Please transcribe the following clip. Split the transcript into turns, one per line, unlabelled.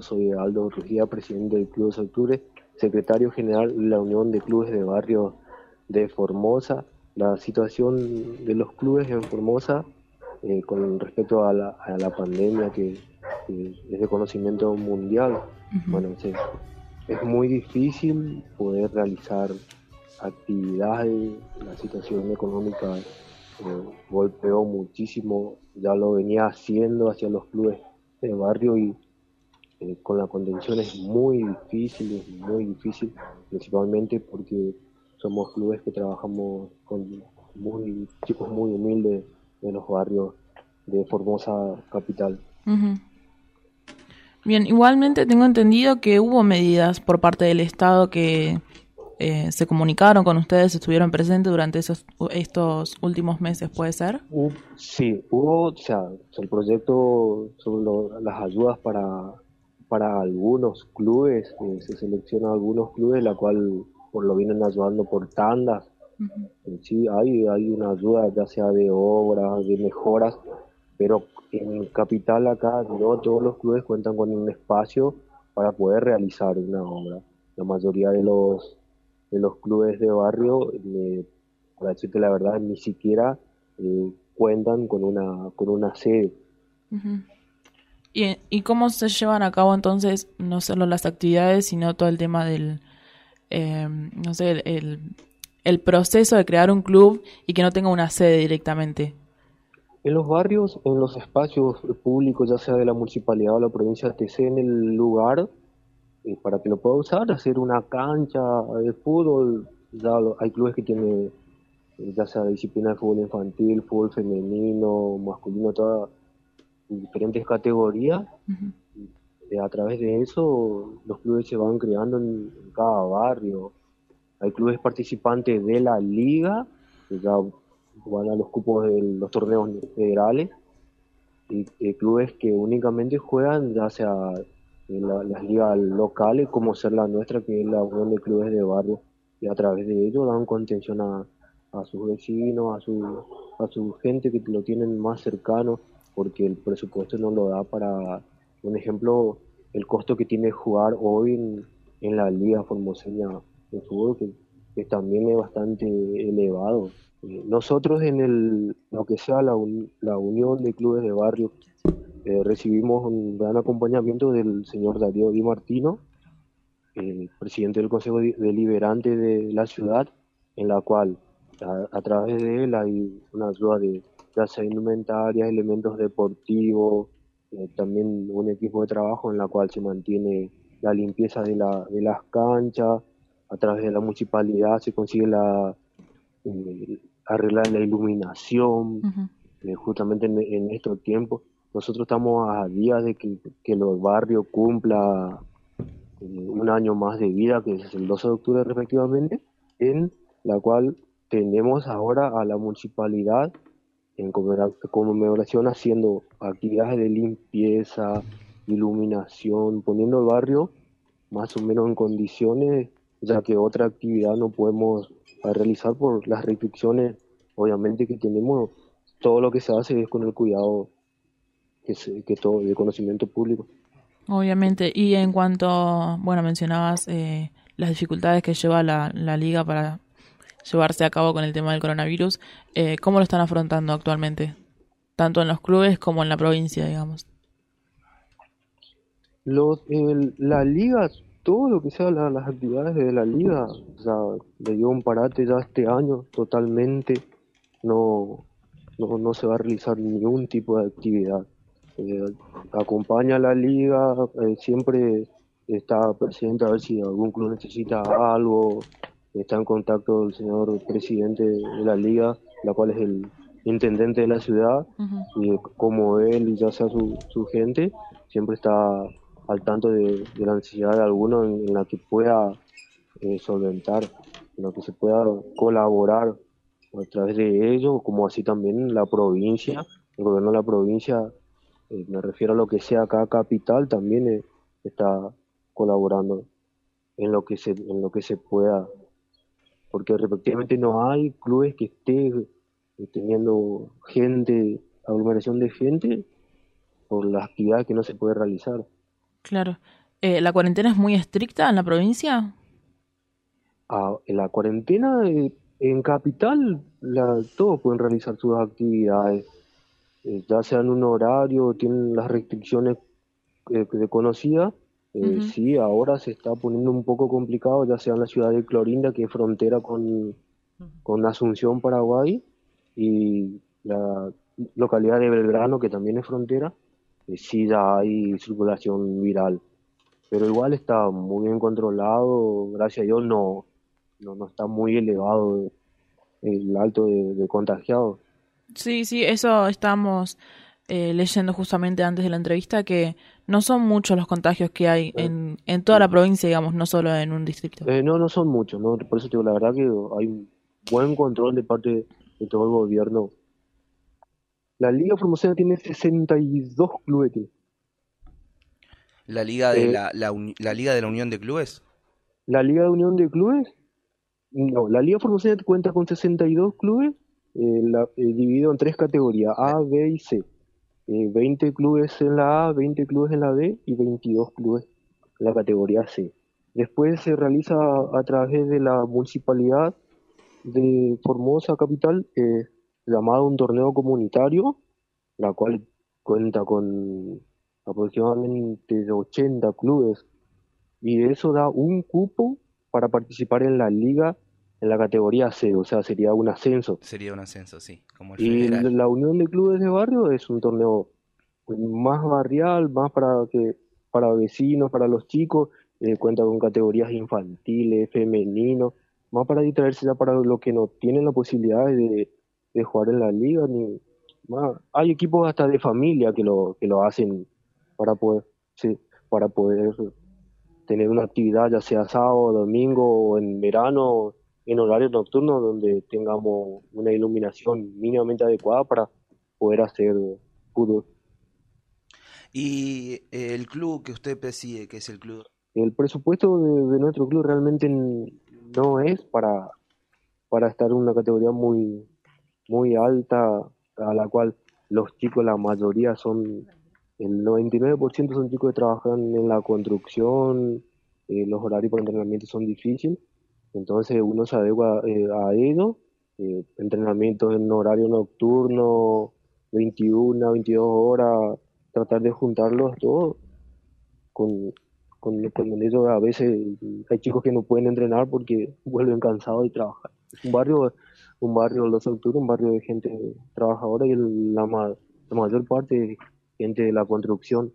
Soy Aldo Rugía, presidente del Club de Octubre, secretario general de la Unión de Clubes de Barrio de Formosa. La situación de los clubes en Formosa eh, con respecto a la, pandemia que, es de conocimiento mundial, bueno, es muy difícil poder realizar actividades, la situación económica eh, golpeó muchísimo, ya lo venía haciendo hacia los clubes de barrio y eh, con la contención es muy difícil, es muy difícil, principalmente porque somos clubes que trabajamos con muy chicos muy humildes de los barrios de Formosa capital.
Bien, igualmente tengo entendido que hubo medidas por parte del Estado que eh, se comunicaron con ustedes, estuvieron presentes durante esos estos últimos meses, ¿puede ser?
Sí, hubo, o sea, el proyecto sobre las ayudas para para algunos clubes, eh, se seleccionan algunos clubes, la cual por lo vienen ayudando por tandas. Sí, hay, hay una ayuda ya sea de obras, de mejoras, pero en Capital acá no todos los clubes cuentan con un espacio para poder realizar una obra. La mayoría de los de los clubes de barrio, eh, para decirte la verdad, ni siquiera eh, cuentan con una con una sede.
¿Y, cómo se llevan a cabo entonces no solo las actividades, sino todo el tema del, eh, no sé, el, el, proceso de crear un club y que no tenga una sede directamente?
En los barrios, en los espacios públicos, ya sea de la municipalidad o la provincia, te en el lugar eh, para que lo pueda usar, hacer una cancha de fútbol. Ya hay clubes que tienen, eh, ya sea disciplina de fútbol infantil, fútbol femenino, masculino, toda diferentes categorías. y a través de eso, los clubes se van creando en, cada barrio. Hay clubes participantes de la liga, que ya van a los cupos de los torneos federales, y, clubes que únicamente juegan ya sea en las ligas locales, como ser la nuestra, que es la Unión de Clubes de Barrio, y a través de ello dan contención a, a sus vecinos, a su, a su gente que lo tienen más cercano porque el presupuesto no lo da para, un ejemplo, el costo que tiene jugar hoy en, la Liga Formoseña de Fútbol, que, también es bastante elevado. Eh, nosotros en el, lo que sea la, la Unión de Clubes de Barrio, eh, recibimos un gran acompañamiento del señor Darío Di Martino, el presidente del Consejo Deliberante de la ciudad, en la cual a través de él hay una ayuda de ya sea indumentaria, elementos deportivos, eh, también un equipo de trabajo en la cual se mantiene la limpieza de, la, de las canchas, a través de la municipalidad se consigue la eh, arreglar la iluminación, eh, justamente en, estos tiempos. Nosotros estamos a días de que, que los barrios cumpla un año más de vida, que es el 12 de octubre respectivamente, en la cual tenemos ahora a la municipalidad en conmemoración haciendo actividades de limpieza, iluminación, poniendo el barrio más o menos en condiciones, ya que otra actividad no podemos realizar por las restricciones, obviamente que tenemos, todo lo que se hace es con el cuidado que, que todo, de conocimiento público.
Obviamente, y en cuanto, bueno, mencionabas eh, las dificultades que lleva la, la liga para llevarse a cabo con el tema del coronavirus. Eh, ¿Cómo lo están afrontando actualmente? Tanto en los clubes como en la provincia, digamos.
Los, la liga, todo lo que sea las actividades de la liga, o le dio un parate ya este año totalmente. No, no, se va a realizar ningún tipo de actividad. Eh, acompaña a la liga, eh, siempre está presente a ver si algún club necesita algo, está en contacto el señor presidente de la liga, la cual es el intendente de la ciudad, y como él y ya sea su, su gente, siempre está al tanto de, la necesidad de alguno en, la que pueda eh, solventar, en la que se pueda colaborar a través de ello, como así también la provincia, el gobierno de la provincia, eh, me refiero a lo que sea acá capital, también eh, está colaborando en lo que se, en lo que se pueda porque respectivamente no hay clubes que estén eh, teniendo gente, aglomeración de gente por las actividades que no se puede realizar.
Claro. Eh, ¿La cuarentena es muy estricta en la provincia?
Ah, en la cuarentena eh, en Capital la, todos pueden realizar sus actividades, eh, ya sea en un horario, tienen las restricciones eh, Eh, Sí, ahora se está poniendo un poco complicado, ya sea en la ciudad de Clorinda, que es frontera con, con Asunción, Paraguay, y la localidad de Belgrano, que también es frontera, eh, sí ya hay circulación viral. Pero igual está muy bien controlado, gracias a Dios no, no, no está muy elevado el alto de, de contagiados.
Sí, sí, eso estamos eh, leyendo justamente antes de la entrevista, que no son muchos los contagios que hay en, en toda la provincia, digamos, no solo en un distrito.
Eh, no, no son muchos, ¿no? por eso te digo, la verdad que hay un buen control de parte de todo el gobierno. La Liga Formosa tiene 62 clubes.
La Liga de
Eh,
la, la, la Liga de la Unión de Clubes.
La Liga de Unión de Clubes, no, la Liga Formosa cuenta con 62 clubes, eh, la- eh, dividido en tres categorías, A, B y C. Eh, 20 clubes en la A, 20 clubes en la B y 22 clubes en la categoría C. Después se realiza a través de la municipalidad de Formosa Capital, eh, llamado un torneo comunitario, la cual cuenta con aproximadamente 80 clubes y eso da un cupo para participar en la liga en la categoría C, o sea, sería un ascenso.
Sería un ascenso, sí, como el
Y
federal.
la Unión de Clubes de Barrio es un torneo más barrial, más para que para vecinos, para los chicos, eh, cuenta con categorías infantiles, femeninos, más para distraerse ya para los que no tienen la posibilidad de, de jugar en la liga, ni más. Hay equipos hasta de familia que lo, que lo hacen para poder, sí, para poder tener una actividad ya sea sábado, domingo o en verano, en horario nocturno, donde tengamos una iluminación mínimamente adecuada para poder hacer fútbol.
Y eh, el club que usted preside, que es el club,
El presupuesto de, de nuestro club realmente no es para, para estar en una categoría muy, muy alta, a la cual los chicos, la mayoría son, el 99% son chicos que trabajan en la construcción, eh, los horarios para entrenamiento son difíciles, entonces uno se adecua eh, a ello, eh, entrenamientos en horario nocturno, 21, 22 horas, tratar de juntarlos todos con, con, con ellos a veces hay chicos que no pueden entrenar porque vuelven cansados de trabajar. Es un barrio, un barrio Los Octubre, un barrio de gente trabajadora y la, la mayor parte gente de la construcción.